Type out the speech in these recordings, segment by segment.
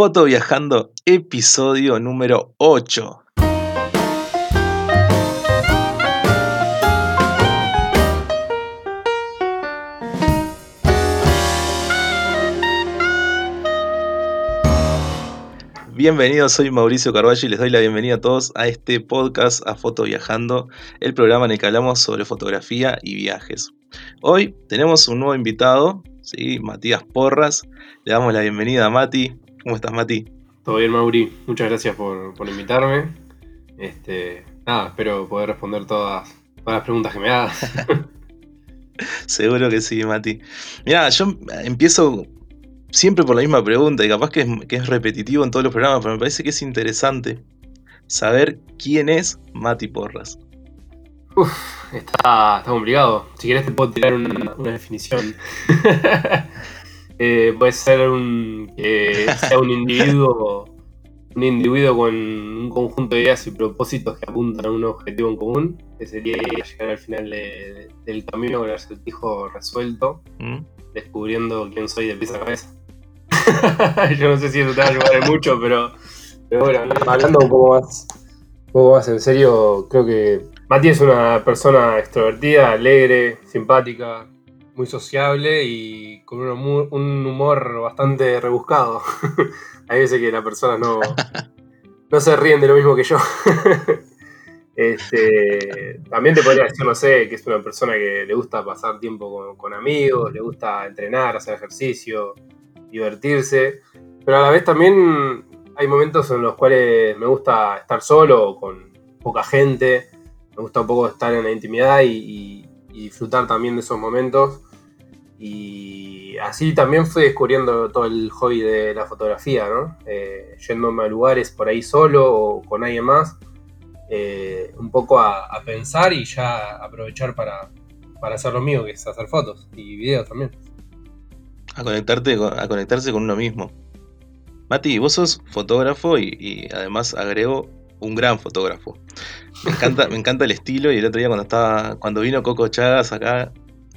Foto Viajando, episodio número 8. Bienvenidos, soy Mauricio Carvalho y les doy la bienvenida a todos a este podcast a Foto Viajando, el programa en el que hablamos sobre fotografía y viajes. Hoy tenemos un nuevo invitado, ¿sí? Matías Porras. Le damos la bienvenida a Mati. ¿Cómo estás, Mati? Todo bien, Mauri. Muchas gracias por, invitarme. Este, nada, espero poder responder todas, las preguntas que me hagas. Seguro que sí, Mati. Mira, yo empiezo siempre por la misma pregunta y capaz que es, que es repetitivo en todos los programas, pero me parece que es interesante saber quién es Mati Porras. Uf, está, está complicado. Si quieres te puedo tirar una, una definición. Eh, puede ser un, que sea un individuo, un individuo con un conjunto de ideas y propósitos que apuntan a un objetivo en común, que sería llegar al final del camino con el acertijo resuelto, mm. descubriendo quién soy de pieza a cabeza. Yo no sé si eso te va a ayudar mucho, pero, pero bueno, hablando un poco más, un poco más en serio, creo que Mati es una persona extrovertida, alegre, simpática, muy sociable y con un humor, bastante rebuscado. Hay veces que las personas no, no se ríen de lo mismo que yo. este, también te podría decir, no sé, que es una persona que le gusta pasar tiempo con, amigos, le gusta entrenar, hacer ejercicio, divertirse, pero a la vez también hay momentos en los cuales me gusta estar solo, con poca gente, me gusta un poco estar en la intimidad y disfrutar también de esos momentos. Y así también fui descubriendo todo el hobby de la fotografía, ¿no? Eh, yéndome a lugares por ahí solo o con alguien más, eh, un poco a, pensar y ya aprovechar para, hacer lo mío, que es hacer fotos y videos también. A, conectarte, a conectarse con uno mismo. Mati, vos sos fotógrafo y, y además agrego un gran fotógrafo. Me encanta, me encanta el estilo y el otro día cuando estaba, cuando vino Coco Chagas acá,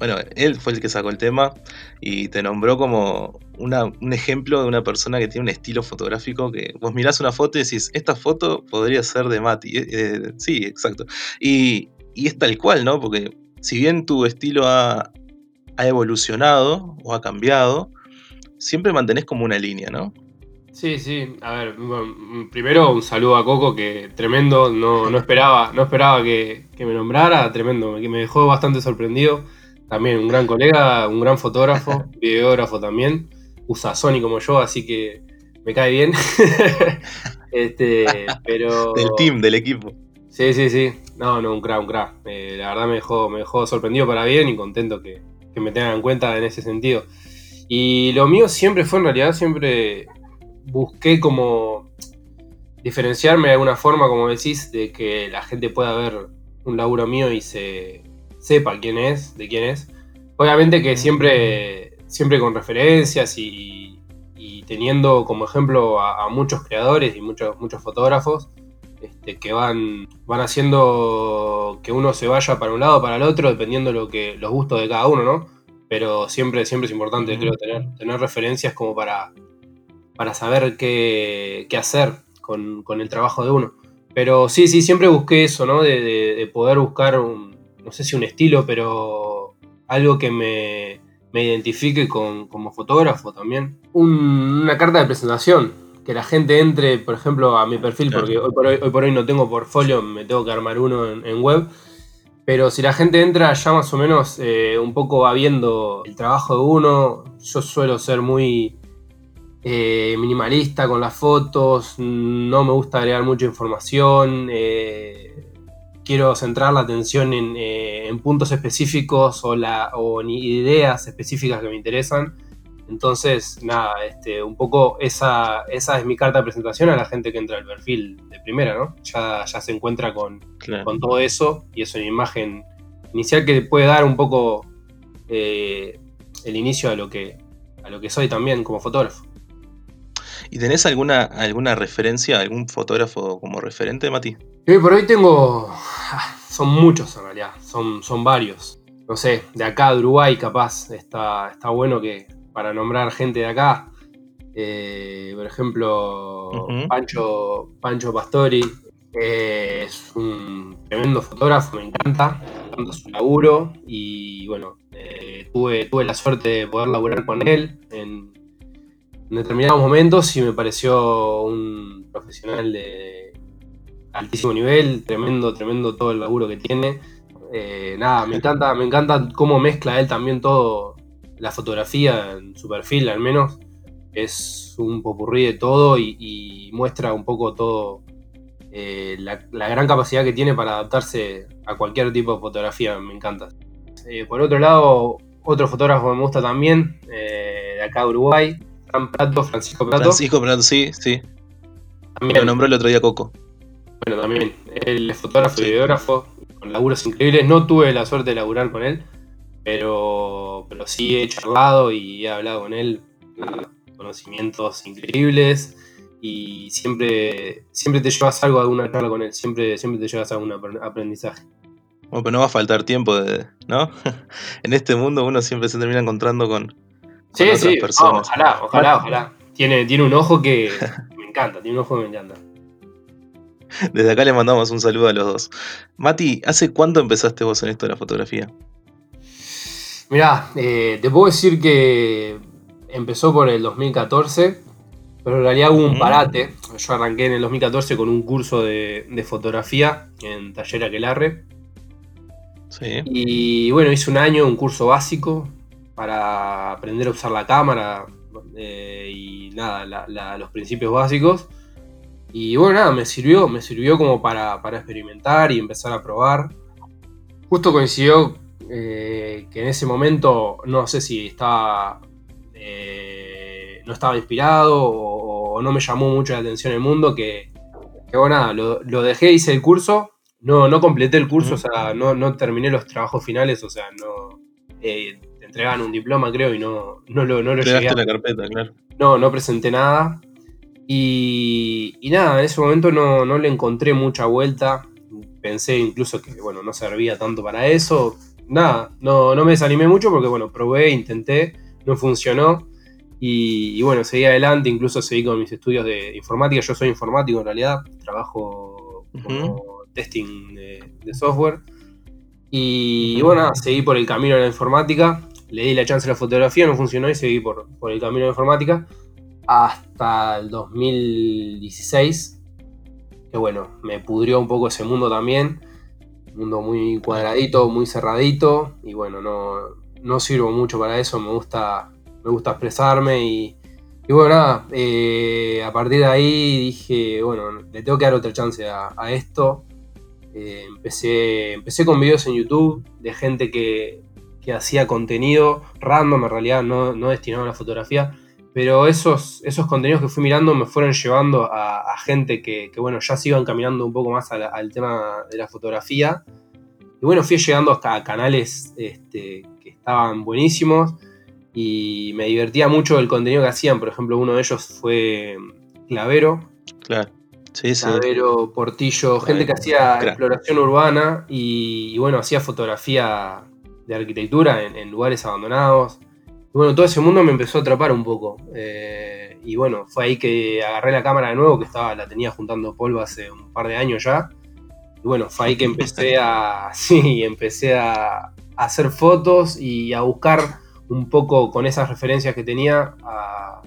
bueno, él fue el que sacó el tema y te nombró como un ejemplo de una persona que tiene un estilo fotográfico que vos mirás una foto y decís, esta foto podría ser de Mati. Eh, eh, sí, exacto. Y, es tal cual, ¿no? Porque si bien tu estilo ha, evolucionado o ha cambiado, siempre mantenés como una línea, ¿no? Sí, sí. A ver, primero un saludo a Coco, que tremendo, no, esperaba, no esperaba que, que, me nombrara, tremendo, que me dejó bastante sorprendido. También un gran colega, un gran fotógrafo, videógrafo también. Usa Sony como yo, así que me cae bien. este, pero... Del team, del equipo. Sí, sí, sí. No, no, un crack, un crack. Eh, la verdad me dejó, me dejó sorprendido para bien y contento que, que me tengan en cuenta en ese sentido. Y lo mío siempre fue, en realidad, siempre busqué como diferenciarme de alguna forma, como decís, de que la gente pueda ver un laburo mío y se, sepa quién es, de quién es. Obviamente que siempre, siempre con referencias y, teniendo como ejemplo a, muchos creadores y muchos, muchos fotógrafos este, que van, van haciendo que uno se vaya para un lado o para el otro, dependiendo lo que, los gustos de cada uno, ¿no? Pero siempre, siempre es importante, creo, tener, tener referencias como para, para saber qué, hacer con, el trabajo de uno. Pero sí, sí, siempre busqué eso, ¿no? de poder buscar un, no sé si un estilo, pero algo que me, identifique como fotógrafo también. una carta de presentación, que la gente entre, por ejemplo, a mi perfil, porque hoy por hoy, no tengo portfolio, me tengo que armar uno en, web. Pero si la gente entra ya más o menos eh, un poco va viendo el trabajo de uno, yo suelo ser muy eh, minimalista con las fotos, no me gusta agregar mucha información. Eh, quiero centrar la atención eh, en, puntos específicos o, la, o ideas específicas que me interesan. Entonces, nada, este, un poco esa, esa es mi carta de presentación a la gente que entra al perfil de primera, ¿no? Ya, ya se encuentra con, con todo eso y es una imagen inicial que puede dar un poco eh, el inicio a lo, que, a lo que soy también como fotógrafo. ¿Y tenés alguna, alguna referencia, algún fotógrafo como referente, Mati? Por hoy tengo. Ah, son muchos en realidad, son, son varios. No sé, de acá de Uruguay, capaz, está, está bueno que para nombrar gente de acá. Eh, por ejemplo, Pancho, Pancho Pastori eh, es un tremendo fotógrafo, me encanta, me encanta su laburo y bueno, eh, tuve, tuve la suerte de poder laburar con él en, determinados momentos y me pareció un profesional de altísimo nivel, tremendo, tremendo todo el laburo que tiene. nada, me encanta, me encanta cómo mezcla él también todo la fotografía en su perfil al menos es un popurrí de todo y, muestra un poco todo eh, la, gran capacidad que tiene para adaptarse a cualquier tipo de fotografía, me encanta. Eh, por otro lado, otro fotógrafo me gusta también, eh, de acá de Uruguay, Francisco Prato. Francisco Prato, sí, sí. También, Lo nombró el otro día Coco. Bueno, también. Él es fotógrafo y videógrafo, con laburos increíbles. No tuve la suerte de laburar con él, pero, pero sí he charlado y he hablado con él conocimientos increíbles y siempre, siempre te llevas algo a alguna charla con él, siempre, siempre te llevas algún aprendizaje. Bueno, pero no va a faltar tiempo, de, ¿no? en este mundo uno siempre se termina encontrando con, sí, otras sí. personas. ojalá, ojalá, ojalá. Tiene, tiene un ojo que me encanta, tiene un ojo que me encanta. Desde acá le mandamos un saludo a los dos. Mati, ¿hace cuánto empezaste vos en esto de la fotografía? Mirá, eh, te puedo decir que empezó por el 2014, pero en realidad hubo un parate. Yo arranqué en el 2014 con un curso de, fotografía en Taller Aquelarre. Sí. Y bueno, hice un año, un curso básico para aprender a usar la cámara eh, y nada, los principios básicos. Y bueno, nada, me sirvió, me sirvió como para, experimentar y empezar a probar. Justo coincidió eh, que en ese momento, no sé si estaba eh, no estaba inspirado o, no me llamó mucho la atención el mundo, que, bueno, nada, lo, dejé, hice el curso, no, no completé el curso, o sea, no, terminé los trabajos finales, o sea, no... Eh, te entregaban un diploma, creo, y no, no lo, no lo llegué la carpeta, claro. No, no presenté nada. Y, nada, en ese momento no, no le encontré mucha vuelta. Pensé incluso que, bueno, no servía tanto para eso. Nada, no, no me desanimé mucho porque, bueno, probé, intenté no funcionó. Y, bueno, seguí adelante, incluso seguí con mis estudios de informática. Yo soy informático en realidad, trabajo como testing de, software. Y, bueno, seguí por el camino de la informática. Le di la chance a la fotografía, no funcionó y seguí por, por el camino de la informática hasta el 2016. Que bueno, me pudrió un poco ese mundo también. Un mundo muy cuadradito, muy cerradito. Y bueno, no, no sirvo mucho para eso, me gusta, me gusta expresarme y, bueno, nada, eh, a partir de ahí dije, bueno, le tengo que dar otra chance a, esto. Eh, empecé, empecé con videos en YouTube de gente que, hacía contenido random, en realidad no, no, destinado a la fotografía, pero esos, esos contenidos que fui mirando me fueron llevando a, gente que, bueno, ya se iban caminando un poco más al, tema de la fotografía. Y bueno, fui llegando hasta canales este, estaban buenísimos y me divertía mucho el contenido que hacían. Por ejemplo, uno de ellos fue Clavero. Claro. Sí, Clavero, Portillo, gente que hacía exploración urbana y, bueno, hacía fotografía de arquitectura en, lugares abandonados. Y bueno, todo ese mundo me empezó a atrapar un poco. Eh, y bueno, fue ahí que agarré la cámara de nuevo, que estaba, la tenía juntando polvo hace un par de años ya. Y bueno, fue ahí que empecé a. Sí, empecé a, hacer fotos y a buscar un poco con esas referencias que tenía, a,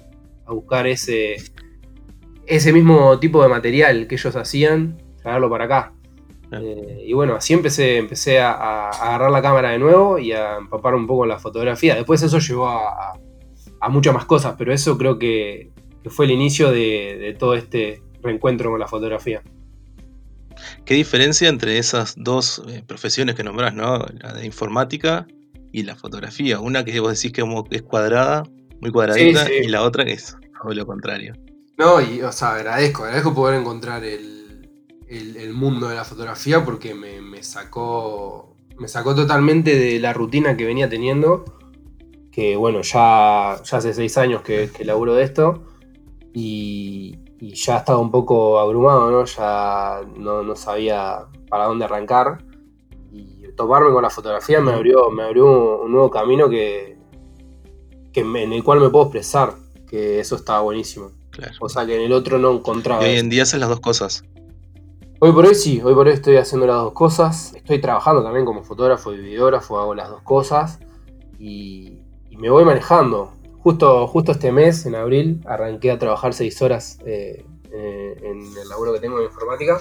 buscar ese, ese mismo tipo de material que ellos hacían, traerlo para acá. Eh, y bueno, así empecé, empecé a, agarrar la cámara de nuevo y a empapar un poco en la fotografía. Después eso llevó a, muchas más cosas, pero eso creo que, fue el inicio de, de todo este reencuentro con la fotografía. ¿Qué diferencia entre esas dos eh, profesiones que nombrás, ¿no? La de informática y la fotografía. Una que vos decís que es cuadrada, muy cuadradita, y la otra que es todo lo contrario. No, y o sea, agradezco, agradezco poder encontrar el, mundo de la fotografía porque me, sacó. Me sacó totalmente de la rutina que venía teniendo. Que bueno, ya, ya hace seis años que, que laburo de esto. Y, y ya estaba un poco abrumado, ¿no? Ya no, sabía para dónde arrancar. Y toparme con la fotografía me abrió, me abrió un, nuevo camino que, que en el cual me puedo expresar. que eso estaba buenísimo. Claro. O sea que en el otro no encontraba. Y hoy en día haces las dos cosas. Hoy por hoy sí, hoy por hoy estoy haciendo las dos cosas. Estoy trabajando también como fotógrafo y videógrafo, hago las dos cosas. Y, y me voy manejando. Justo, justo este mes, en abril, arranqué a trabajar seis horas eh, eh, en el laburo que tengo en informática.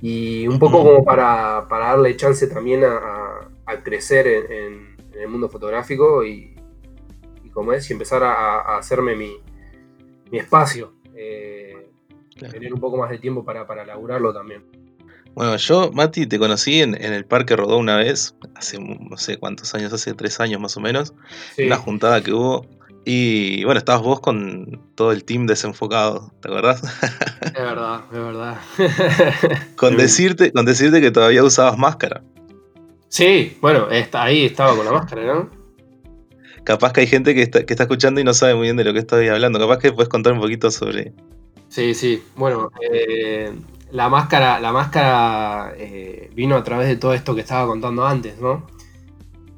Y un poco como para, para darle chance también a, a- a crecer en, en- en el mundo fotográfico y, y como es, y empezar a, a hacerme mi, mi espacio. Eh, Claro. tener un poco más de tiempo para, para laburarlo también. Bueno, yo, Mati, te conocí en, en el Parque Rodó una vez, hace no sé cuántos años, hace tres años más o menos, Sí. una juntada que hubo. Y bueno, estabas vos con todo el team desenfocado, ¿te acordás? Es verdad, es verdad. con, decirte, con decirte que todavía usabas máscara. sí, bueno, está, ahí estaba con la máscara, ¿no? Capaz que hay gente que está, que está escuchando y no sabe muy bien de lo que estoy hablando. Capaz que puedes contar un poquito sobre. Sí, sí. Bueno, eh, la máscara, la máscara eh, vino a través de todo esto que estaba contando antes, ¿no?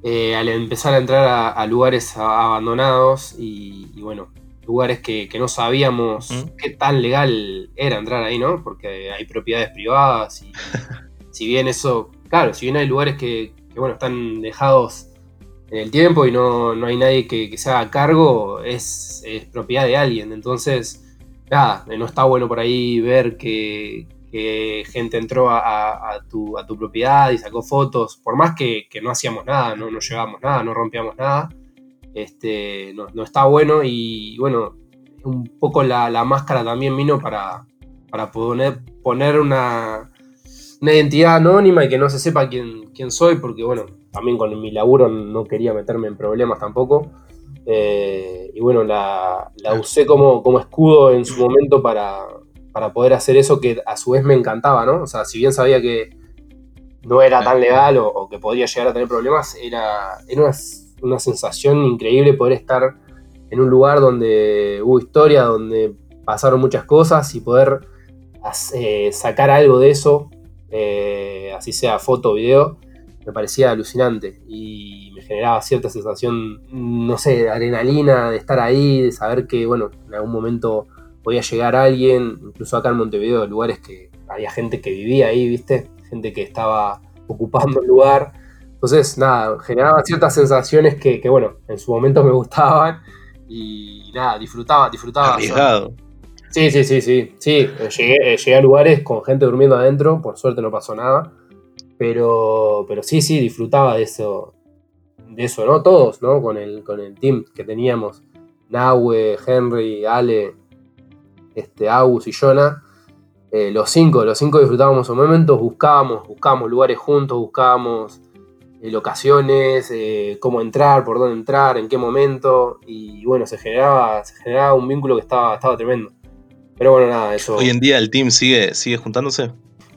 Eh, al empezar a entrar a, a lugares abandonados y, y, bueno, lugares que, que no sabíamos Ujú. qué tan legal era entrar ahí, ¿no? Porque hay propiedades privadas y si bien eso, claro, si bien hay lugares que, que, bueno, están dejados en el tiempo y no, no hay nadie que, que se haga cargo, es, propiedad de alguien. Entonces, nada, no está bueno por ahí ver que, gente entró a, tu, a tu propiedad y sacó fotos, por más que, que no hacíamos nada, no, no llevábamos nada, no rompíamos nada, este, no, no está bueno y bueno, un poco la, la máscara también vino para, para poner, poner una, una identidad anónima y que no se sepa quién, quién soy, porque bueno, también con mi laburo no quería meterme en problemas tampoco. Eh, y bueno, la, la usé como, como escudo en su momento para, para poder hacer eso que a su vez me encantaba, ¿no? O sea, si bien sabía que no era tan legal o, o que podía llegar a tener problemas, era, era una, una sensación increíble poder estar en un lugar donde hubo historia, donde pasaron muchas cosas y poder eh, sacar algo de eso, eh, así sea foto o video, me parecía alucinante y me generaba cierta sensación, no sé, de adrenalina, de estar ahí, de saber que, bueno, en algún momento podía llegar alguien, incluso acá en Montevideo, lugares que había gente que vivía ahí, ¿viste? Gente que estaba ocupando el lugar. Entonces, nada, generaba ciertas sensaciones que, que bueno, en su momento me gustaban y nada, disfrutaba, disfrutaba. Sí, sí, sí, sí. Sí, llegué, llegué, a lugares con gente durmiendo adentro, por suerte no pasó nada. Pero, pero sí, sí, disfrutaba de eso, de eso, ¿no? Todos, ¿no? Con el, con el team que teníamos. Nahue, Henry, Ale, este, Agus y Jonah. Eh, los cinco, los cinco disfrutábamos esos momentos, buscábamos, buscábamos lugares juntos, buscábamos eh, locaciones, eh, cómo entrar, por dónde entrar, en qué momento. Y bueno, se generaba, se generaba un vínculo que estaba, estaba tremendo. Pero bueno, nada, eso. Hoy en día el team sigue, sigue juntándose.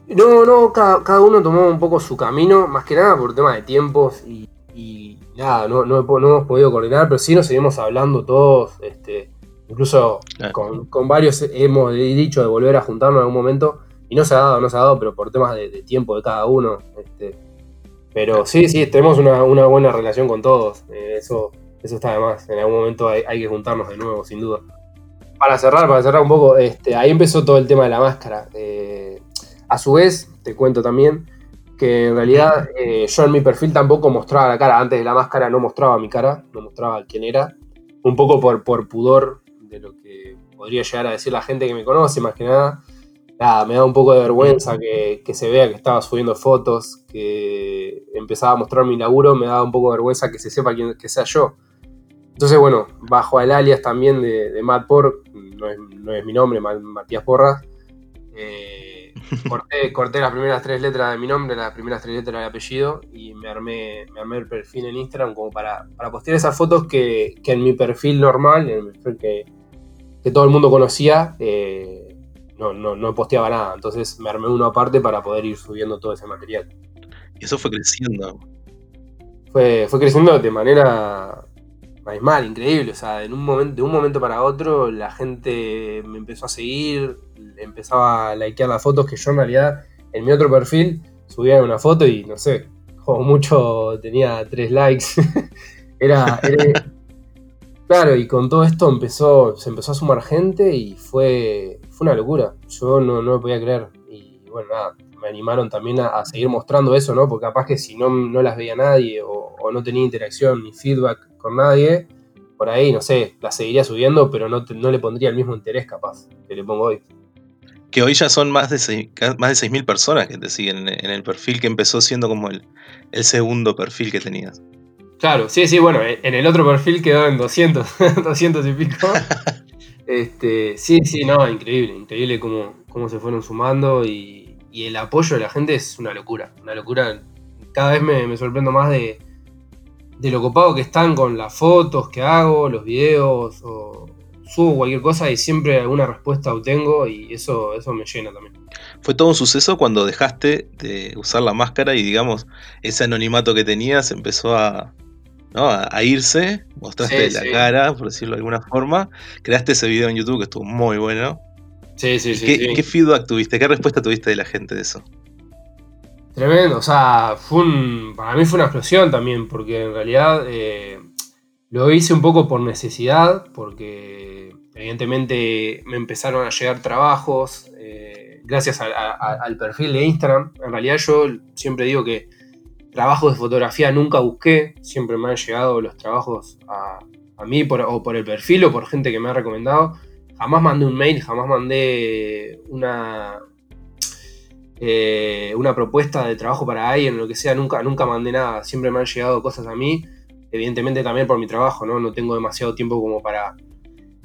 No, no, cada, cada, uno tomó un poco su camino, más que nada por tema de tiempos y, y nada, no, no, no, hemos podido coordinar, pero sí nos seguimos hablando todos, este, incluso claro. con, con, varios hemos dicho de volver a juntarnos en algún momento y no se ha dado, no se ha dado, pero por temas de, de tiempo de cada uno. Este, pero sí, sí, tenemos una, una buena relación con todos, eh, eso, eso está de más, en algún momento hay, hay, que juntarnos de nuevo, sin duda. Para cerrar, para cerrar un poco, este, ahí empezó todo el tema de la máscara. Eh, a su vez, te cuento también que en realidad eh, yo en mi perfil tampoco mostraba la cara. Antes de la máscara no mostraba mi cara, no mostraba quién era. Un poco por, por pudor de lo que podría llegar a decir la gente que me conoce, más que nada. Nada, me da un poco de vergüenza que, se vea que estaba subiendo fotos, que empezaba a mostrar mi laburo, me da un poco de vergüenza que se sepa quién que sea yo. Entonces, bueno, bajo el alias también de, de Matt Por, no es, no es mi nombre, Matías Porras, eh, corté, corté, las primeras tres letras de mi nombre, las primeras tres letras del apellido y me armé, me armé el perfil en Instagram como para, para postear esas fotos que, que, en mi perfil normal, en el perfil que, que todo el mundo conocía, eh, no, no, no, posteaba nada. Entonces me armé uno aparte para poder ir subiendo todo ese material. Y eso fue creciendo. Fue, fue creciendo de manera mal, increíble. O sea, en un momento, de un momento para otro la gente me empezó a seguir, empezaba a likear las fotos que yo en realidad en mi otro perfil subía una foto y no sé, como mucho tenía tres likes. era, Claro, y con todo esto empezó, se empezó a sumar gente y fue, fue una locura. Yo no, no lo podía creer. Y bueno, nada, me animaron también a, seguir mostrando eso, ¿no? Porque capaz que si no, no las veía nadie o, no tenía interacción ni feedback con nadie, por ahí, no sé, las seguiría subiendo, pero no, no le pondría el mismo interés capaz que le pongo hoy. Que hoy ya son más de, seis, más de 6.000 personas que te siguen en, el perfil que empezó siendo como el, el segundo perfil que tenías. Claro, sí, sí, bueno, en el otro perfil quedó en 200, 200 y pico. Este, sí, sí, no, increíble, increíble cómo, cómo se fueron sumando y, el apoyo de la gente es una locura, una locura. Cada vez me, sorprendo más de, de lo copado que están con las fotos que hago, los videos, o subo cualquier cosa y siempre alguna respuesta obtengo y eso, eso me llena también. Fue todo un suceso cuando dejaste de usar la máscara y digamos, ese anonimato que tenías empezó a, a, irse, mostraste la cara, por decirlo de alguna forma, creaste ese video en YouTube que estuvo muy bueno. Sí, sí, sí. ¿Qué, feedback tuviste? ¿Qué respuesta tuviste de la gente de eso? Tremendo, o sea, fue para mí fue una explosión también, porque en realidad eh, lo hice un poco por necesidad, porque evidentemente me empezaron a llegar trabajos eh, gracias al perfil de Instagram. En realidad yo siempre digo que Trabajos de fotografía nunca busqué, siempre me han llegado los trabajos a, mí por, o por el perfil o por gente que me ha recomendado. Jamás mandé un mail, jamás mandé una, eh, una propuesta de trabajo para alguien, lo que sea, nunca, nunca mandé nada, siempre me han llegado cosas a mí, evidentemente también por mi trabajo, ¿no? No tengo demasiado tiempo como para,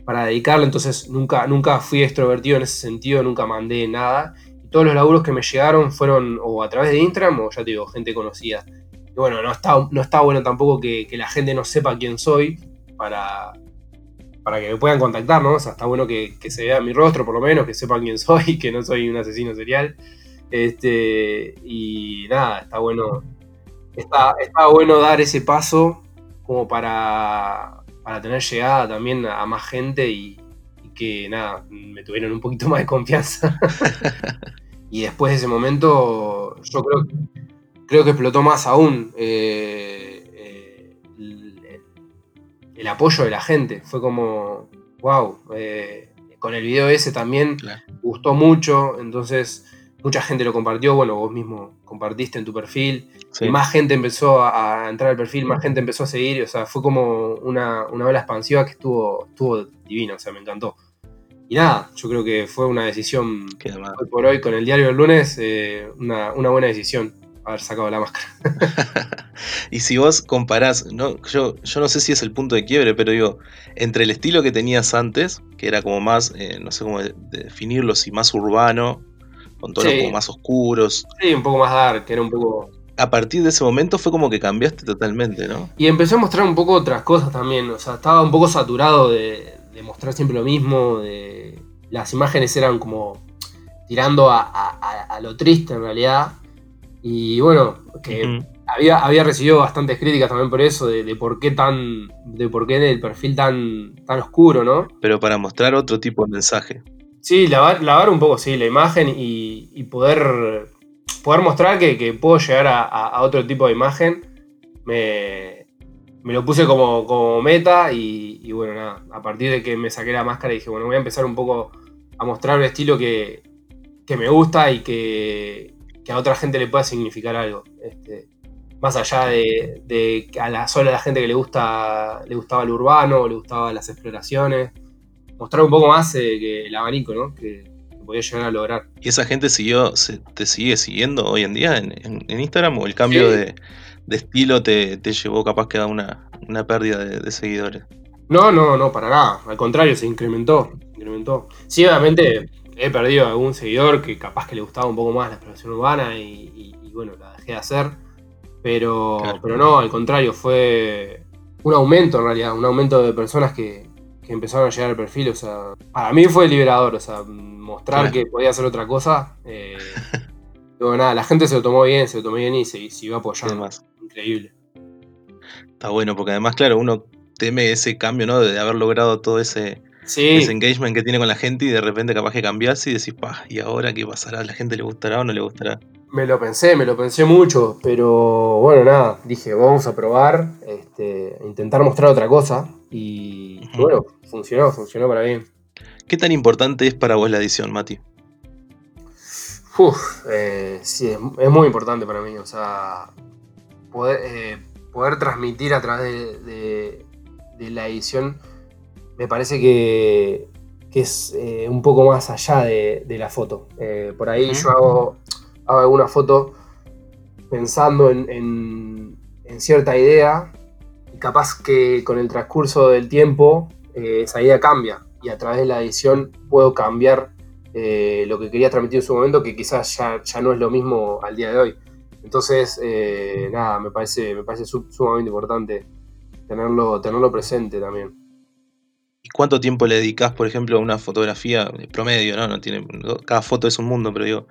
para dedicarle, entonces nunca, nunca fui extrovertido en ese sentido, nunca mandé nada todos los laburos que me llegaron fueron o a través de Instagram o ya te digo, gente conocida. Y bueno, no está, no está bueno tampoco que, la gente no sepa quién soy para, para que me puedan contactar, ¿no? O sea, está bueno que, se vea mi rostro por lo menos, que sepan quién soy, que no soy un asesino serial. Este, y nada, está bueno. Está, está bueno dar ese paso como para, para tener llegada también a más gente y, que nada, me tuvieron un poquito más de confianza. y después de ese momento, yo creo, creo que explotó más aún eh, eh, el, apoyo de la gente. Fue como, wow, eh, con el video ese también gustó mucho, entonces mucha gente lo compartió, bueno, vos mismo compartiste en tu perfil, y más gente empezó a, entrar al perfil, más gente empezó a seguir, o sea, fue como una, una ola expansiva que estuvo, estuvo divina, o sea, me encantó. Y nada, yo creo que fue una decisión, hoy por hoy, con el diario del lunes, eh, una, buena decisión haber sacado la máscara. y si vos comparás, no, yo, yo no sé si es el punto de quiebre, pero digo, entre el estilo que tenías antes, que era como más, eh, no sé cómo definirlo, si más urbano, con tonos como más oscuros. Sí, un poco más dark, que era un poco... A partir de ese momento fue como que cambiaste totalmente, ¿no? Y empecé a mostrar un poco otras cosas también, o sea, estaba un poco saturado de, de mostrar siempre lo mismo, de, las imágenes eran como tirando a, lo triste en realidad. Y bueno, que había, había recibido bastantes críticas también por eso, de, por qué tan. de por qué el perfil tan, tan oscuro, ¿no? Pero para mostrar otro tipo de mensaje. Sí, lavar, lavar un poco, sí, la imagen y, poder. poder mostrar que, puedo llegar a, otro tipo de imagen. Me, lo puse como, meta y, bueno, nada, a partir de que me saqué la máscara dije, bueno, voy a empezar un poco a mostrar un estilo que, me gusta y que, a otra gente le pueda significar algo. Este, más allá de, a la sola la gente que le gusta le gustaba el urbano, le gustaban las exploraciones, mostrar un poco más eh, que el abanico, ¿no? Que, podía llegar a lograr. ¿Y esa gente siguió, te sigue siguiendo hoy en día en, Instagram o el cambio de de estilo te, llevó capaz que a una, una pérdida de, seguidores. No, no, no, para nada. Al contrario, se incrementó. incrementó. Sí, obviamente he perdido algún seguidor que capaz que le gustaba un poco más la exploración urbana y, bueno, la dejé de hacer. Pero, pero no, al contrario, fue un aumento en realidad, un aumento de personas que, empezaron a llegar al perfil. O sea, para mí fue liberador, o sea, mostrar que podía hacer otra cosa. Eh, Pero nada, la gente se lo tomó bien, se lo tomó bien y se, se iba apoyando. Increíble. Está bueno, porque además, claro, uno teme ese cambio, ¿no? De haber logrado todo ese, engagement que tiene con la gente y de repente capaz que cambiarse y decís, pa, ¿y ahora qué pasará? ¿La gente le gustará o no le gustará? Me lo pensé, me lo pensé mucho, pero bueno, nada, dije, vamos a probar, este, intentar mostrar otra cosa, Y bueno, funcionó, funcionó para bien. ¿Qué tan importante es para vos la edición, Mati? Uf, eh, sí, es, muy importante para mí. O sea, poder, eh, poder transmitir a través de, la edición me parece que, es eh, un poco más allá de, la foto. por ahí yo hago, hago alguna foto pensando en, cierta idea capaz que con el transcurso del tiempo esa idea cambia y a través de la edición puedo cambiar eh, lo que quería transmitir en su momento, que quizás ya, ya no es lo mismo al día de hoy. Entonces, eh, nada, me parece, me parece sumamente importante tenerlo, tenerlo presente también. ¿Y cuánto tiempo le dedicas, por ejemplo, a una fotografía promedio? ¿no? No tiene, cada foto es un mundo, pero digo,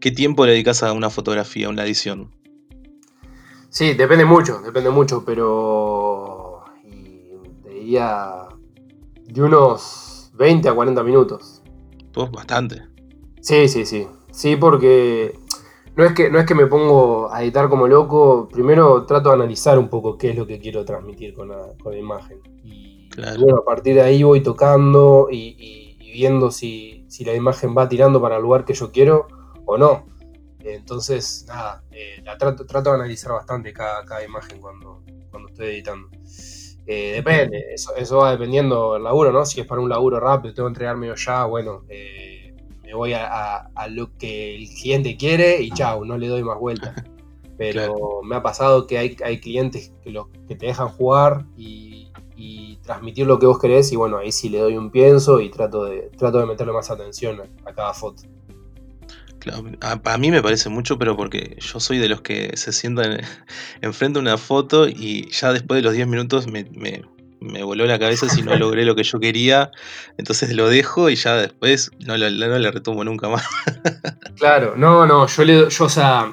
¿qué tiempo le dedicas a una fotografía, a una edición? Sí, depende mucho, depende mucho, pero de unos 20 a 40 minutos. Pues bastante. Sí, sí, sí. Sí, porque no es, que, no es que me pongo a editar como loco. Primero trato de analizar un poco qué es lo que quiero transmitir con la, imagen. Y bueno, a partir de ahí voy tocando y, viendo si, la imagen va tirando para el lugar que yo quiero o no. Entonces, nada, eh, la trato, trato de analizar bastante cada, cada imagen cuando, cuando estoy editando. Eh, depende, eso, va dependiendo del laburo, ¿no? Si es para un laburo rápido, tengo que entregarme ya, bueno, eh, me voy a, lo que el cliente quiere y chao, no le doy más vueltas. Pero me ha pasado que hay, hay clientes que, que te dejan jugar y, transmitir lo que vos querés y bueno, ahí sí le doy un pienso y trato de, trato de meterle más atención a cada foto. Claro, a, mí me parece mucho, pero porque yo soy de los que se sientan enfrente de una foto y ya después de los 10 minutos me, voló la cabeza si no logré lo que yo quería, entonces lo dejo y ya después no, le retomo nunca más. Claro, no, no, yo le, yo, o sea,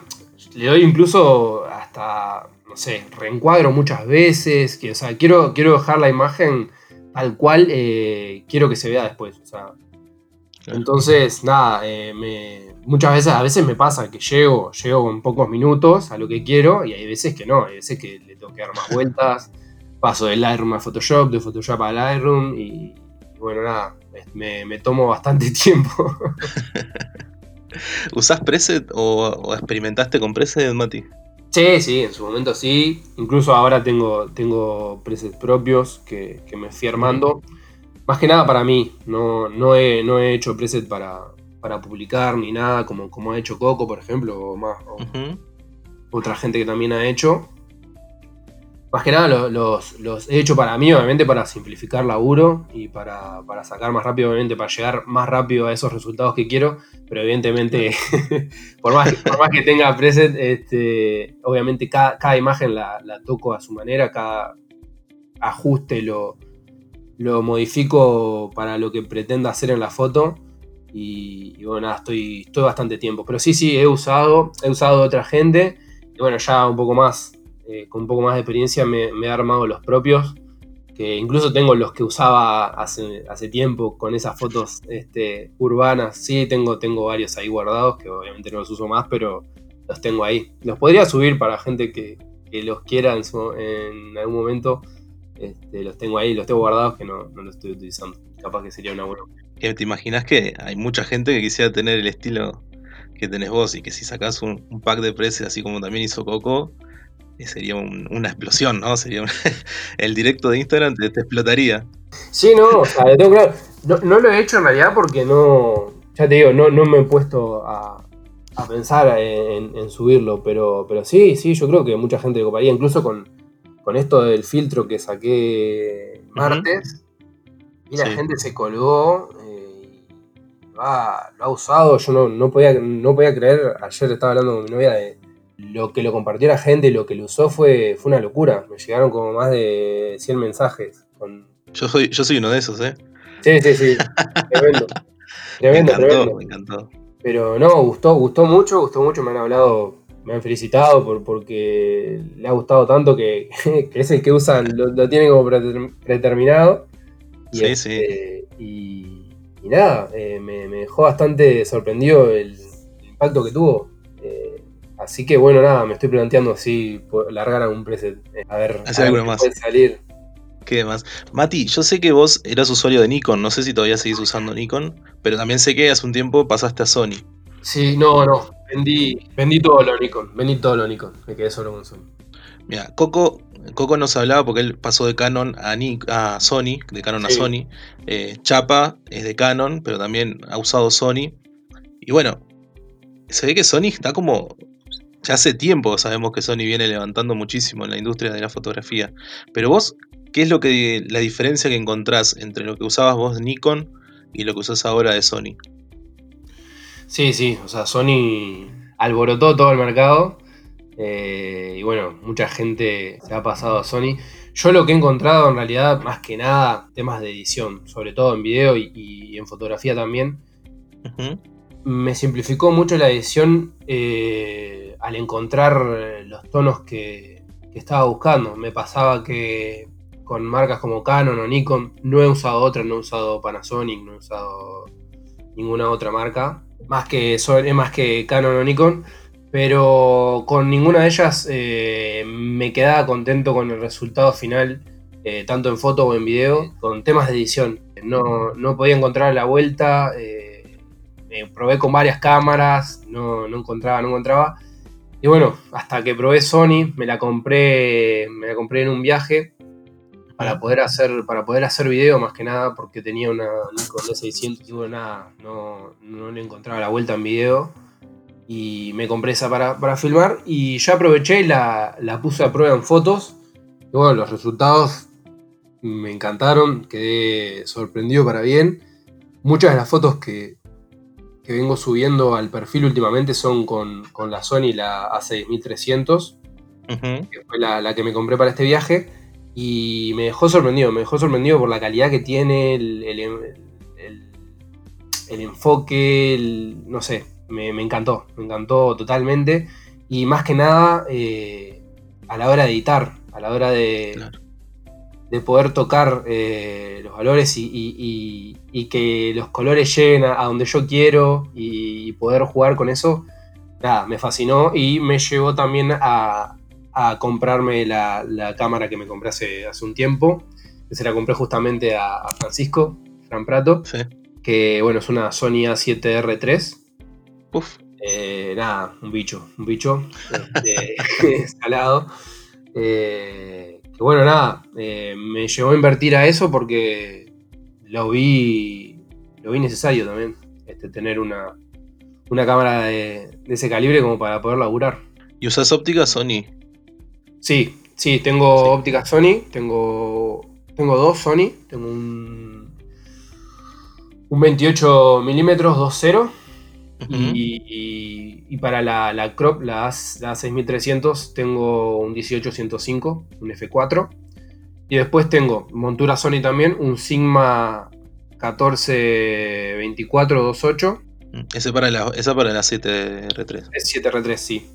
le doy incluso hasta, no sé, reencuadro muchas veces, que, o sea, quiero, quiero dejar la imagen tal cual eh, quiero que se vea después, o sea, entonces, nada, eh, me, muchas veces, a veces me pasa que llego, llego en pocos minutos a lo que quiero y hay veces que no, hay veces que le tengo que dar más vueltas, paso del Lightroom a Photoshop, de Photoshop a Lightroom y, bueno, nada, me, tomo bastante tiempo. ¿Usás preset o, experimentaste con preset, Mati? Sí, sí, en su momento sí. Incluso ahora tengo, tengo presets propios que, me fui armando. Más que nada para mí, no, no, he, no he hecho preset para, para publicar ni nada, como, como ha hecho Coco, por ejemplo, o más. Otra gente que también ha hecho. Más que nada los, he hecho para mí, obviamente, para simplificar laburo y para, sacar más rápido, obviamente, para llegar más rápido a esos resultados que quiero. Pero evidentemente, por, más, que tenga preset, este, obviamente cada, imagen la, la, toco a su manera, cada ajuste lo, lo modifico para lo que pretenda hacer en la foto. Y, bueno, nada, estoy, estoy bastante tiempo. Pero sí, sí, he usado, he usado de otra gente. Y bueno, ya un poco más, eh, con un poco más de experiencia me, he armado los propios. Que incluso tengo los que usaba hace, hace tiempo con esas fotos este, urbanas. Sí, tengo, tengo varios ahí guardados, que obviamente no los uso más, pero los tengo ahí. Los podría subir para gente que, los quiera en, algún momento este, los tengo ahí, los tengo guardados que no, los estoy utilizando. Capaz que sería una buena. ¿Te imaginas que hay mucha gente que quisiera tener el estilo que tenés vos y que si sacás un, pack de precios así como también hizo Coco, eh, sería una explosión, ¿no? Sería el directo de Instagram te, explotaría. Sí, no, o sea, tengo claro. No, lo he hecho en realidad porque no, ya te digo, no, no me he puesto a, pensar en, subirlo, pero, pero sí, sí, yo creo que mucha gente coparía, incluso con, con esto del filtro que saqué martes, y la gente se colgó, eh, lo, ha, usado, yo no, podía, no podía creer, ayer estaba hablando con mi novia de lo que lo compartió la gente y lo que lo usó fue, fue una locura, me llegaron como más de 100 mensajes. Yo, soy, yo soy uno de esos, ¿eh? Sí, sí, sí, tremendo. tremendo, me encantó, Me encantó. Pero no, gustó, gustó mucho, gustó mucho, me han hablado me han felicitado por, porque le ha gustado tanto que, que es el que usan, lo, tienen como predeterminado. Y sí, este, sí. Y, nada, eh, me, dejó bastante sorprendido el, impacto que tuvo. Eh, así que bueno, nada, me estoy planteando si largar algún preset. Eh, a ver, a ver más. puede salir. ¿Qué más? Mati, yo sé que vos eras usuario de Nikon, no sé si todavía seguís usando Nikon, pero también sé que hace un tiempo pasaste a Sony. Sí, no, no. Vendí, vendí todo lo Nikon. Vendí todo lo Nikon. Me quedé solo con Sony. Mira, Coco, Coco nos hablaba porque él pasó de Canon a, a Sony, de Canon a Sony. Eh, Chapa es de Canon, pero también ha usado Sony. Y bueno, se ve que Sony está como. Ya hace tiempo sabemos que Sony viene levantando muchísimo en la industria de la fotografía. Pero vos, ¿qué es lo que la diferencia que encontrás entre lo que usabas vos de Nikon y lo que usás ahora de Sony? Sí, sí, o sea, Sony alborotó todo el mercado eh, y bueno, mucha gente se ha pasado a Sony. Yo lo que he encontrado en realidad, más que nada, temas de edición, sobre todo en video y, en fotografía también, me simplificó mucho la edición eh, al encontrar los tonos que, que estaba buscando. Me pasaba que con marcas como Canon o Nikon, no he usado otra, no he usado Panasonic, no he usado ninguna otra marca más que, más que Canon o Nikon, pero con ninguna de ellas eh, me quedaba contento con el resultado final, eh, tanto en foto o en video, con temas de edición. No, no podía encontrar la vuelta, eh, me probé con varias cámaras, no, no, encontraba, no encontraba. Y bueno, hasta que probé Sony, me la compré, me la compré en un viaje para poder hacer para poder hacer video más que nada porque tenía una Nikon D600 y bueno nada no, no le encontraba la vuelta en video y me compré esa para, filmar y ya aproveché y la, la, puse a prueba en fotos. Y bueno los resultados me encantaron quedé sorprendido para bien. Muchas de las fotos que, que vengo subiendo al perfil últimamente son con, la Sony la A6300 que fue la, la que me compré para este viaje. Y me dejó sorprendido, me dejó sorprendido por la calidad que tiene, el, enfoque, no sé, me, encantó, me encantó totalmente. Y más que nada, eh, a la hora de editar, a la hora de, de poder tocar eh, los valores y, que los colores lleguen a, donde yo quiero y poder jugar con eso, nada, me fascinó y me llevó también a, a comprarme la, cámara que me compré hace, hace un tiempo. Que se la compré justamente a, Francisco, Fran Prato. Que bueno, es una Sony A7R3. Uf. Eh, nada, un bicho, un bicho este, escalado. Eh, que bueno, nada, eh, me llevó a invertir a eso porque lo vi, lo vi necesario también, este, tener una, una cámara de, de, ese calibre como para poder laburar. ¿Y usas óptica Sony? Sí, sí, tengo óptica Sony, tengo, tengo dos Sony, tengo un, un 28 milímetros 2.0 y, para la, la crop, la, 6300, tengo un 18105, un F4. Y después tengo montura Sony también, un Sigma 142428. Ese para la, esa para la 7R3. Es 7R3, sí.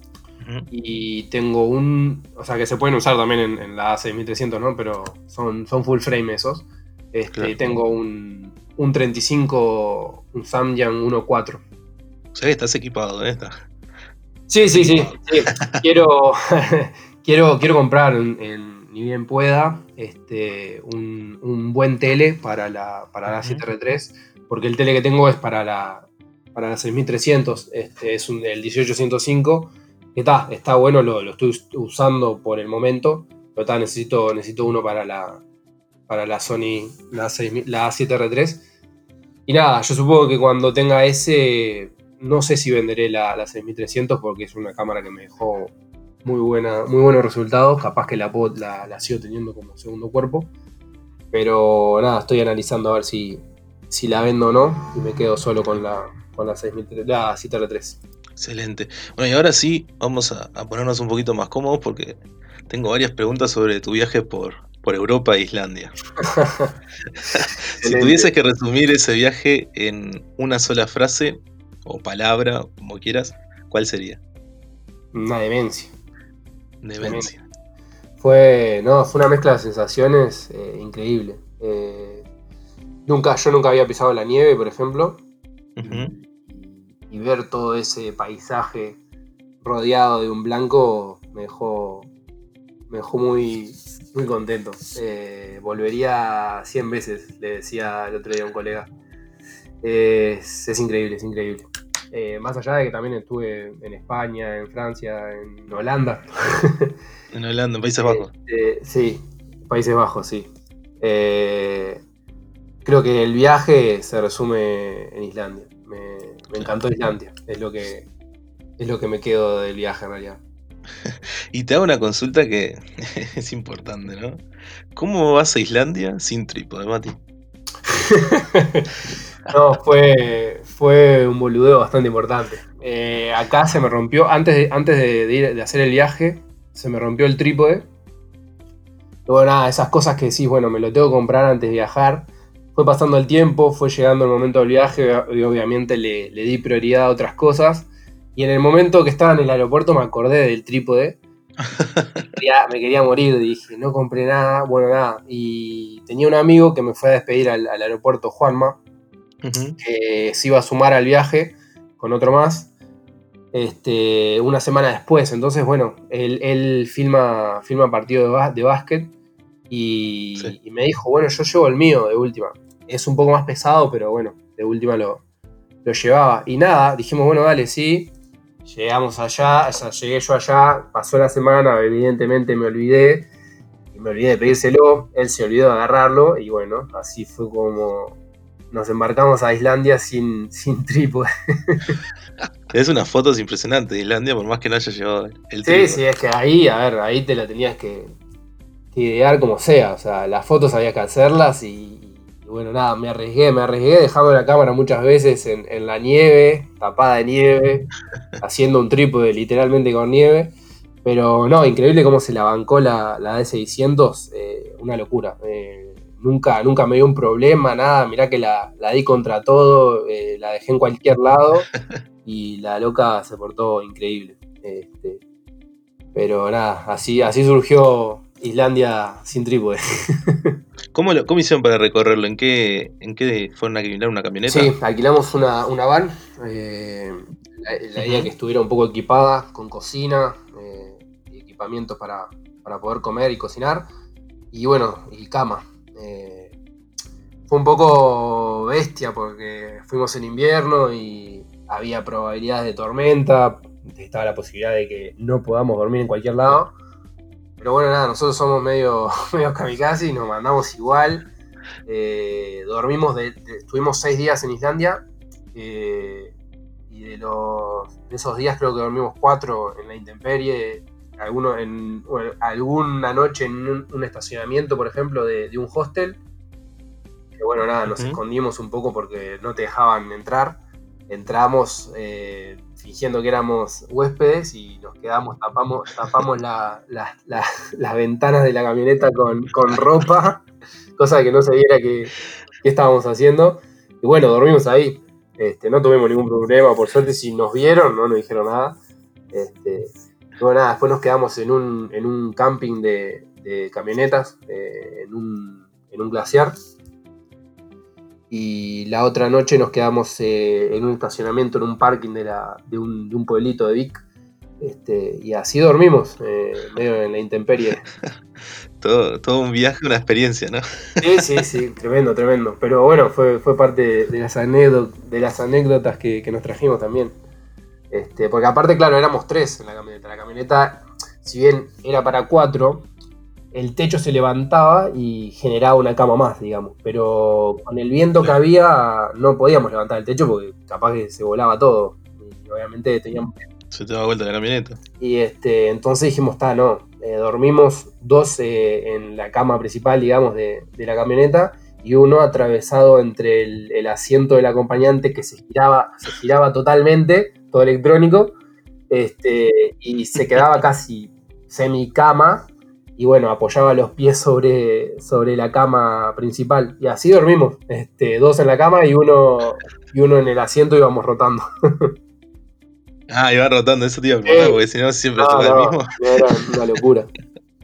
Y tengo un. O sea, que se pueden usar también en, la A6300, ¿no? Pero son, son full frame esos. Este, Tengo un, un 35, un Samyang 1.4. O sea que estás equipado de esta. Sí, sí, sí. quiero, quiero, quiero comprar, ni bien pueda, este, un, buen tele para la, para la 7R3. Porque el tele que tengo es para la, para la 6300. Este, es un, el 1805 Está, está bueno, lo, estoy usando por el momento, pero está, necesito, necesito uno para la, para la Sony, la, la A7R3. Y nada, yo supongo que cuando tenga ese, no sé si venderé la, la 6300 porque es una cámara que me dejó muy, buena, muy buenos resultados. Capaz que la, la, la sigo teniendo como segundo cuerpo. Pero nada, estoy analizando a ver si, si la vendo o no y me quedo solo con la, con la, 6300, la 7R3. Excelente. Bueno, y ahora sí, vamos a, ponernos un poquito más cómodos porque tengo varias preguntas sobre tu viaje por, por Europa e Islandia. si tuvieses que resumir ese viaje en una sola frase o palabra, como quieras, ¿cuál sería? Una demencia. Demencia. Fue, no, fue una mezcla de sensaciones eh, increíble. Eh, nunca, yo nunca había pisado la nieve, por ejemplo y ver todo ese paisaje rodeado de un blanco me dejó, me dejó muy, muy contento. Eh, volvería 100 veces, le decía el otro día a un colega. Es, es increíble, es increíble. Eh, más allá de que también estuve en España, en Francia, en Holanda. en Holanda, en Países Bajos. Eh, sí, Países Bajos, sí. creo que el viaje se resume en Islandia. Me, me encantó Islandia. Es lo que es lo que me quedo del viaje en realidad. y te hago una consulta que es importante, ¿no? ¿Cómo vas a Islandia sin trípode, Mati? no, fue, fue un boludeo bastante importante. Eh, acá se me rompió, antes, de, antes de, hacer el viaje, se me rompió el trípode. Luego nada, esas cosas que decís, bueno, me lo tengo que comprar antes de viajar. Fue pasando el tiempo, fue llegando el momento del viaje y obviamente le, le di prioridad a otras cosas. Y en el momento que estaba en el aeropuerto me acordé del trípode. me quería morir, dije, no compré nada, bueno, nada. Y tenía un amigo que me fue a despedir al, aeropuerto, Juanma, que se iba a sumar al viaje con otro más. Este, una semana después, entonces bueno, él, filma, filma partido de, de básquet y, y, me dijo, bueno, yo llevo el mío de última. Es un poco más pesado, pero bueno, de última lo, lo llevaba. Y nada, dijimos, bueno, dale, sí. Llegamos allá, llegué yo allá, pasó la semana, evidentemente me olvidé, y me olvidé de pedírselo, él se olvidó de agarrarlo, y bueno, así fue como nos embarcamos a Islandia sin, sin trípode. es unas fotos impresionantes de Islandia, por más que no haya llevado el trípode. Sí, sí, es que ahí, a ver, ahí te la tenías que, que idear como sea, o sea, las fotos había que hacerlas y, bueno, nada, me arriesgué, me arriesgué dejando la cámara muchas veces en, la nieve, tapada de nieve, haciendo un trípode literalmente con nieve. Pero no, increíble cómo se la bancó la, la D600, eh, una locura. Eh, nunca, nunca me dio un problema, nada, mirá que la, di contra todo, eh, la dejé en cualquier lado y la loca se portó increíble. Este, pero nada, así, así surgió Islandia sin trípode. ¿Cómo, ¿Cómo, hicieron para recorrerlo? ¿En qué, ¿En qué fueron a alquilar una camioneta? Sí, alquilamos una, van. Eh, la, idea que estuviera un poco equipada con cocina eh, y equipamientos para, poder comer y cocinar. Y bueno, y cama. Eh, fue un poco bestia porque fuimos en invierno y había probabilidades de tormenta. Estaba la posibilidad de que no podamos dormir en cualquier lado. Pero bueno, nada, nosotros somos medio, medio y nos mandamos igual. Eh, dormimos, de, estuvimos seis días en Islandia. Eh, y de, los, de esos días creo que dormimos cuatro en la intemperie. Alguno en, alguna noche en un, estacionamiento, por ejemplo, de, un hostel. Que bueno, nada, nos escondimos un poco porque no te dejaban entrar. Entramos, eh, fingiendo que éramos huéspedes y nos quedamos, tapamos, tapamos las ventanas de la camioneta con, ropa, cosa que no se viera que, estábamos haciendo. Y bueno, dormimos ahí. Este, no tuvimos ningún problema, por suerte si nos vieron, no nos dijeron nada. Este, bueno, nada, después nos quedamos en un, en un camping de, camionetas, eh, en, un, en un glaciar y la otra noche nos quedamos eh, en un estacionamiento, en un parking de, la, de, un, de un, pueblito de Vic. Este, y así dormimos, eh, medio en la intemperie. todo, todo un viaje, una experiencia, ¿no? sí, sí, sí, tremendo, tremendo. Pero bueno, fue, fue parte de las, anécdotas, de las anécdotas que, que nos trajimos también. Este, porque aparte, claro, éramos tres en la camioneta. La camioneta, si bien era para cuatro, el techo se levantaba y generaba una cama más, digamos. Pero con el viento que había no podíamos levantar el techo porque capaz que se volaba todo. Y obviamente teníamos... Se te daba vuelta la camioneta. Y este, entonces dijimos, está, no. Eh, dormimos dos eh, en la cama principal, digamos, de, la camioneta y uno atravesado entre el, asiento del acompañante que se giraba, se giraba totalmente, todo electrónico, este, y se quedaba casi semi cama y bueno, apoyaba los pies sobre, sobre la cama principal. Y así dormimos, este, dos en la cama y uno, y uno en el asiento íbamos rotando. ah, iba rotando, eso tío, porque si no siempre no, el mismo. Era una locura.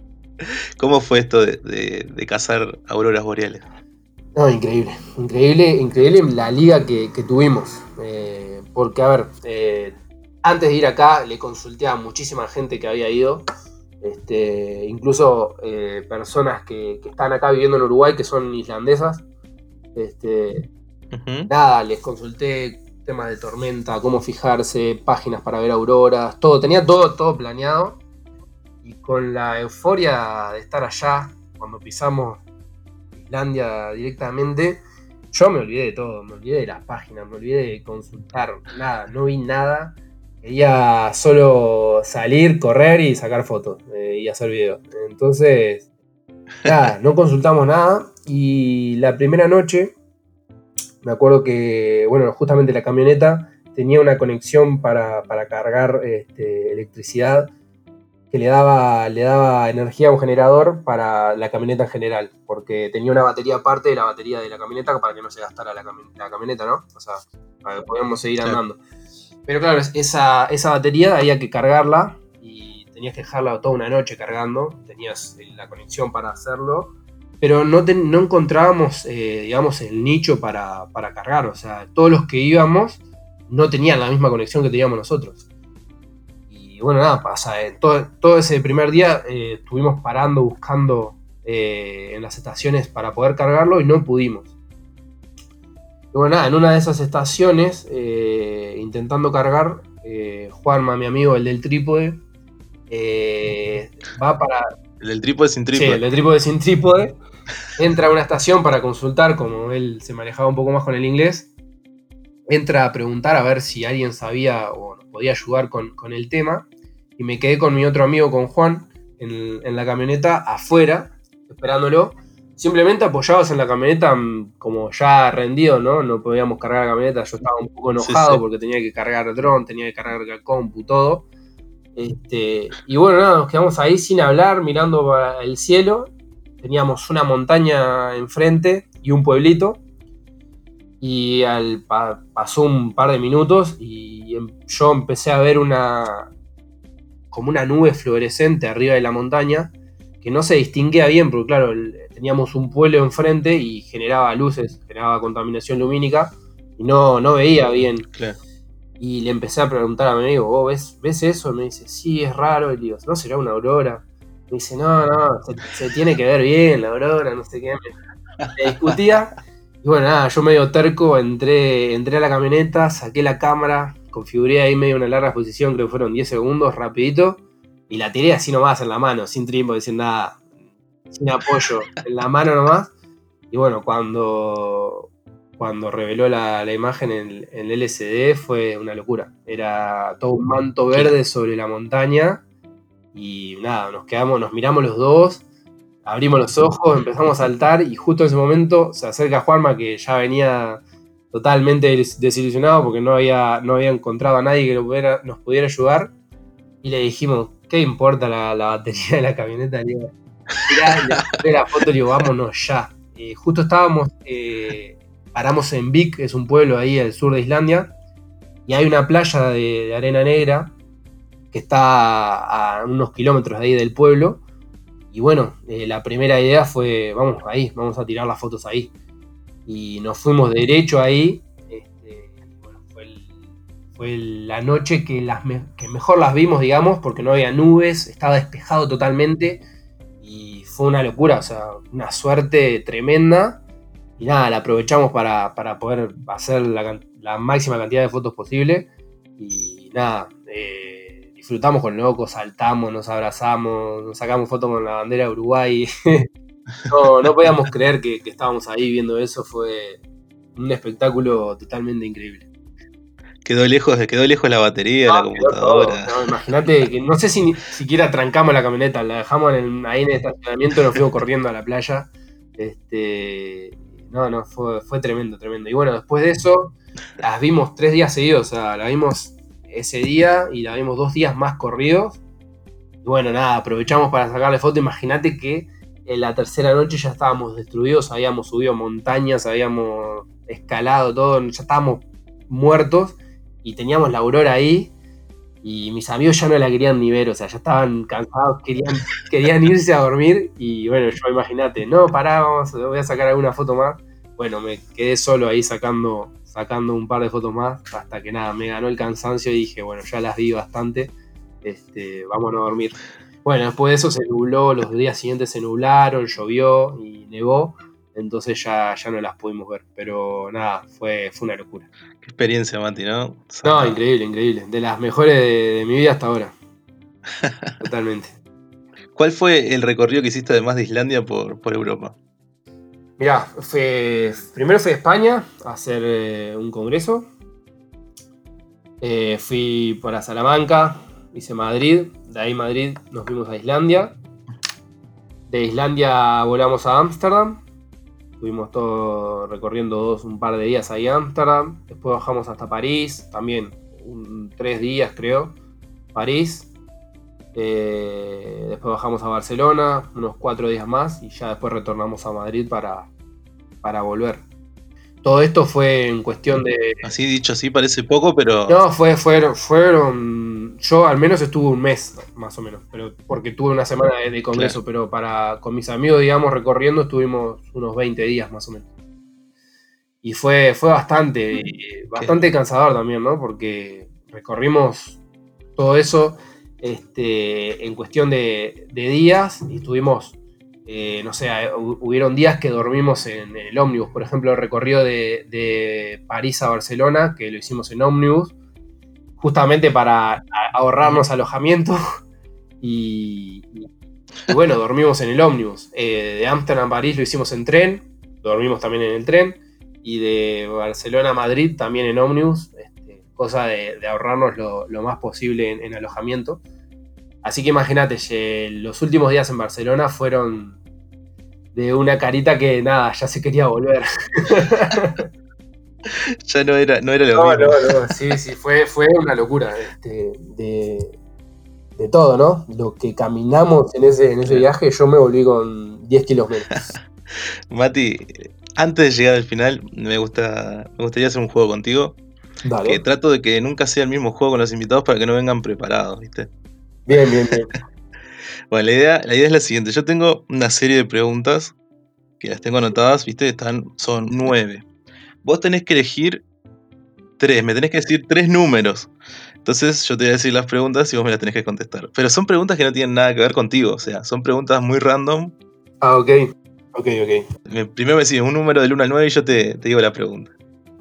¿Cómo fue esto de, cazar auroras boreales? No, increíble, increíble, increíble la liga que, tuvimos. Eh, porque, a ver, eh, antes de ir acá le consulté a muchísima gente que había ido Este, incluso eh, personas que, están acá viviendo en Uruguay, que son islandesas. Este, Nada, les consulté temas de tormenta, cómo fijarse, páginas para ver auroras, todo, tenía todo, todo planeado. Y con la euforia de estar allá, cuando pisamos Islandia directamente, yo me olvidé de todo, me olvidé de las páginas, me olvidé de consultar, nada, no vi nada. Quería solo salir, correr y sacar fotos eh, y hacer videos. Entonces, nada, no consultamos nada. Y la primera noche, me acuerdo que, bueno, justamente la camioneta tenía una conexión para, cargar este, electricidad que le daba, le daba energía a un generador para la camioneta en general, porque tenía una batería aparte de la batería de la camioneta para que no se gastara la, camioneta, ¿no? O sea, para que podamos seguir andando. Pero claro, esa, esa batería había que cargarla y tenías que dejarla toda una noche cargando, tenías la conexión para hacerlo, pero no, no encontrábamos, eh, digamos, el nicho para, para cargar, o sea, todos los que íbamos no tenían la misma conexión que teníamos nosotros. Y bueno, nada, pasa. todo, todo, ese primer día eh, estuvimos parando, buscando eh, en las estaciones para poder cargarlo y no pudimos. Y bueno, nada, en una de esas estaciones, eh, intentando cargar, Juanma, mi amigo, el del trípode, va para. El del trípode sin trípode. Sí, el del trípode sin trípode. Entra a una estación para consultar, como él se manejaba un poco más con el inglés. Entra a preguntar a ver si alguien sabía o podía ayudar con, el tema. Y me quedé con mi otro amigo, con Juan, en, la camioneta afuera, esperándolo. Simplemente apoyados en la camioneta, mm, como ya rendido, ¿no? No podíamos cargar la camioneta. Yo estaba un poco enojado porque tenía que cargar dron, tenía que cargar el compu, todo. Este, y bueno, nada, nos quedamos ahí sin hablar, mirando para el cielo. Teníamos una montaña enfrente y un pueblito. Y al, pasó un par de minutos y em, yo empecé a ver una como una nube fluorescente arriba de la montaña que no se distinguía bien porque claro, teníamos un pueblo enfrente y generaba luces, generaba contaminación lumínica y no, no veía bien. Y le empecé a preguntar a mi amigo, ¿vos ves, ves eso? me dice, sí, es raro. Y digo, ¿no será una aurora? Me dice, no, no, se, tiene que ver bien la aurora, no sé qué. Me, discutía. Y bueno, nada, yo medio terco, entré, entré a la camioneta, saqué la cámara, configuré ahí medio una larga exposición, creo que fueron 10 segundos, rapidito, y la tiré así nomás en la mano, sin trimbo, sin nada, sin apoyo, en la mano nomás. Y bueno, cuando, cuando reveló la, imagen en, el LCD fue una locura. Era todo un manto verde sobre la montaña y nada, nos quedamos, nos miramos los dos abrimos los ojos, empezamos a saltar y justo en ese momento se acerca Juanma que ya venía totalmente desilusionado porque no había, no había encontrado a nadie que nos pudiera ayudar y le dijimos, ¿qué importa la, batería de la camioneta? Le digo, mirá, la foto, le digo, vámonos ya. Eh, justo estábamos, eh, paramos en Vik, es un pueblo ahí al sur de Islandia, y hay una playa de arena negra que está a unos kilómetros de ahí del pueblo, y bueno, eh, la primera idea fue, vamos ahí, vamos a tirar las fotos ahí. Y nos fuimos derecho ahí. Este, bueno, fue, la noche que, las que mejor las vimos, digamos, porque no había nubes, estaba despejado totalmente. Y fue una locura, o sea, una suerte tremenda. Y nada, la aprovechamos para, poder hacer la, máxima cantidad de fotos posible. Y nada, eh, disfrutamos con locos, saltamos, nos abrazamos, nos sacamos fotos con la bandera de Uruguay. no, no podíamos creer que, estábamos ahí viendo eso, fue un espectáculo totalmente increíble. Quedó lejos, quedó lejos la batería, la computadora. No, imagínate que no sé si ni siquiera trancamos la camioneta, la dejamos ahí en el estacionamiento y nos fuimos corriendo a la playa. Este, no, no, fue, fue tremendo, tremendo. Y bueno, después de eso, las vimos tres días seguidos, o sea, la vimos ese día y la vimos dos días más corridos. Y bueno, nada, aprovechamos para sacarle foto. Imagínate que en la tercera noche ya estábamos destruidos, habíamos subido montañas, habíamos escalado todo, ya estábamos muertos y teníamos la aurora ahí. Y mis amigos ya no la querían ni ver, o sea, ya estaban cansados, querían, querían irse a dormir. Y bueno, yo imagínate, no, pará, vamos, voy a sacar alguna foto más. Bueno, me quedé solo ahí sacando sacando un par de fotos más, hasta que nada, me ganó el cansancio y dije, bueno, ya las vi bastante, este, vámonos a dormir. Bueno, después de eso se nubló, los días siguientes se nublaron, llovió y nevó, entonces ya, ya no las pudimos ver. Pero nada, fue, fue una locura. Qué experiencia, Mati, ¿no? no, increíble, increíble. De las mejores de, mi vida hasta ahora. Totalmente. ¿Cuál fue el recorrido que hiciste además de Islandia por, Europa? Mirá, primero fui a España a hacer eh, un congreso. Eh, fui para Salamanca, hice Madrid, de ahí Madrid nos fuimos a Islandia. De Islandia volamos a Ámsterdam. Estuvimos todo recorriendo dos, un par de días ahí a Ámsterdam. Después bajamos hasta París, también tres días creo. París. Eh, después bajamos a Barcelona, unos cuatro días más. Y ya después retornamos a Madrid para, para volver. Todo esto fue en cuestión de. Así dicho, así parece poco, pero. No, fue, fueron, fueron. Yo al menos estuve un mes, más o menos. Pero porque tuve una semana de, congreso, pero para con mis amigos, digamos, recorriendo, estuvimos unos 20 días más o menos. Y fue, fue bastante, bastante cansador también, ¿no? Porque recorrimos todo eso este, en cuestión de, días estuvimos eh, no sé, hubieron días que dormimos en, el ómnibus. Por ejemplo, el recorrido de, París a Barcelona, que lo hicimos en ómnibus, justamente para ahorrarnos alojamiento. Y, bueno, dormimos en el ómnibus. Eh, de Ámsterdam a París lo hicimos en tren, dormimos también en el tren. Y de Barcelona a Madrid también en ómnibus, cosa de, ahorrarnos lo, más posible en alojamiento. Así que imagínate, los últimos días en Barcelona fueron de una carita que nada, ya se quería volver. ya no era, no era lo mismo. No, no, sí, sí, fue, fue una locura este, de, de, todo, ¿no? Lo que caminamos en ese, en ese viaje, yo me volví con 10 kilos menos. Mati, antes de llegar al final, me, gusta, me gustaría hacer un juego contigo. Dale. Que trato de que nunca sea el mismo juego con los invitados para que no vengan preparados, ¿viste? Bien, bien, bien. Bueno, la idea, la idea es la siguiente. Yo tengo una serie de preguntas que las tengo anotadas, ¿viste? Están, son nueve. Vos tenés que elegir tres, me tenés que decir tres números. Entonces yo te voy a decir las preguntas y vos me las tenés que contestar. Pero son preguntas que no tienen nada que ver contigo, o sea, son preguntas muy random. Ah, ok. Ok, ok. Primero me decís un número del 1 al 9 y yo te, digo la pregunta.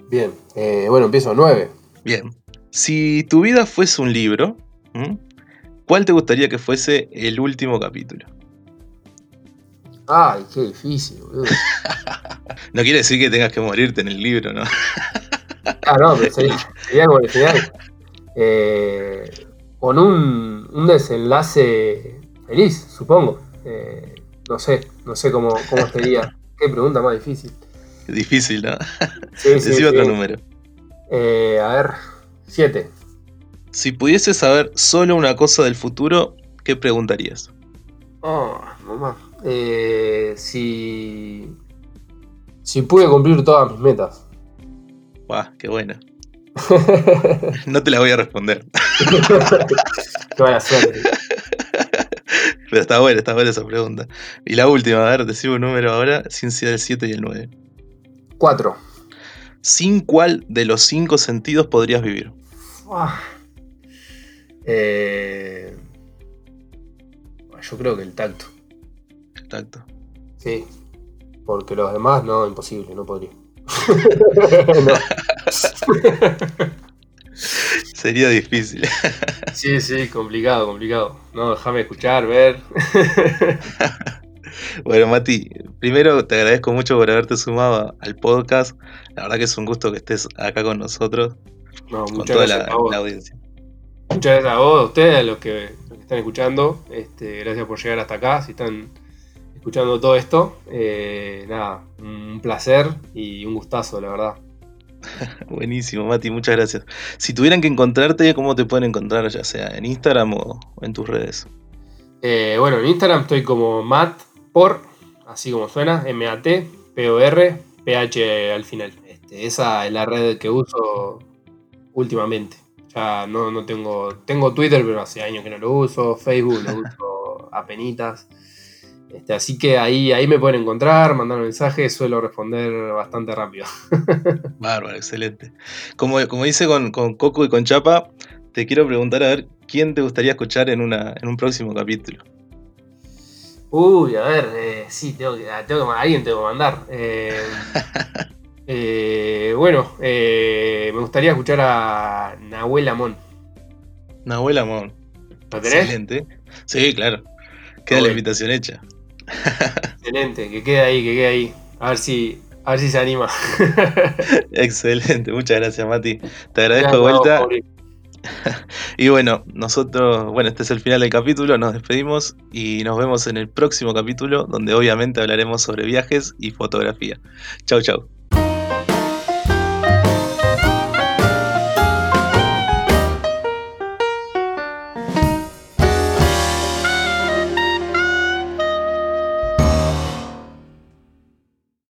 Bien, eh, bueno, empiezo 9. Bien. Si tu vida fuese un libro, ¿Cuál te gustaría que fuese el último capítulo? Ay, qué difícil, boludo. no quiere decir que tengas que morirte en el libro, ¿no? ah, no, pero sería, como el final. Eh, con un, un, desenlace feliz, supongo. Eh, no sé, no sé cómo, cómo sería. Qué pregunta más difícil. Difícil, ¿no? Sí, sí, otro número. Eh, a ver, siete. Si pudieses saber solo una cosa del futuro, ¿qué preguntarías? Oh, mamá. Eh, si. Si pude cumplir todas mis metas. Guau, qué buena. no te la voy a responder. qué buena suerte. Pero está buena, está buena esa pregunta. Y la última, a ver, decimos un número ahora, sin ser el 7 y el 9. 4. ¿Sin cuál de los cinco sentidos podrías vivir? Eh, yo creo que el tacto. El tacto. Sí. Porque los demás, no, imposible, no podría. Sería difícil. sí, sí, complicado, complicado. No, déjame escuchar, ver. bueno, Mati, primero te agradezco mucho por haberte sumado al podcast. La verdad que es un gusto que estés acá con nosotros. con toda la audiencia. Muchas gracias a vos, a ustedes, a los que, están escuchando. Este, gracias por llegar hasta acá. Si están escuchando todo esto, eh, nada, un placer y un gustazo, la verdad. Buenísimo, Mati, muchas gracias. Si tuvieran que encontrarte, ¿cómo te pueden encontrar, ya sea en Instagram o en tus redes? Eh, bueno, en Instagram estoy como Matt por, así como suena, M-A-T, P-O-R, P-H al final. Este, esa es la red que uso últimamente. Ya no, no tengo. Tengo Twitter, pero hace años que no lo uso. Facebook lo uso a penitas. Este, así que ahí, ahí me pueden encontrar, mandar mensajes, suelo responder bastante rápido. Bárbaro, excelente. Como, como dice con, con, Coco y con Chapa, te quiero preguntar a ver quién te gustaría escuchar en, una, en un próximo capítulo. Uy, a ver, eh, sí, tengo que, ah, tengo que- a alguien tengo que mandar. Eh, eh, bueno, eh, me gustaría escuchar a Nahuel Amón. Nahuel Amón. ¿Lo tenés? Excelente. Sí, claro. Queda la invitación hecha. Excelente, que quede ahí, que quede ahí. A ver si, a ver si se anima. Excelente. Muchas gracias, Mati. Te agradezco de vuelta. Y bueno, nosotros, bueno, este es el final del capítulo, nos despedimos y nos vemos en el próximo capítulo donde obviamente hablaremos sobre viajes y fotografía. Chau, chau.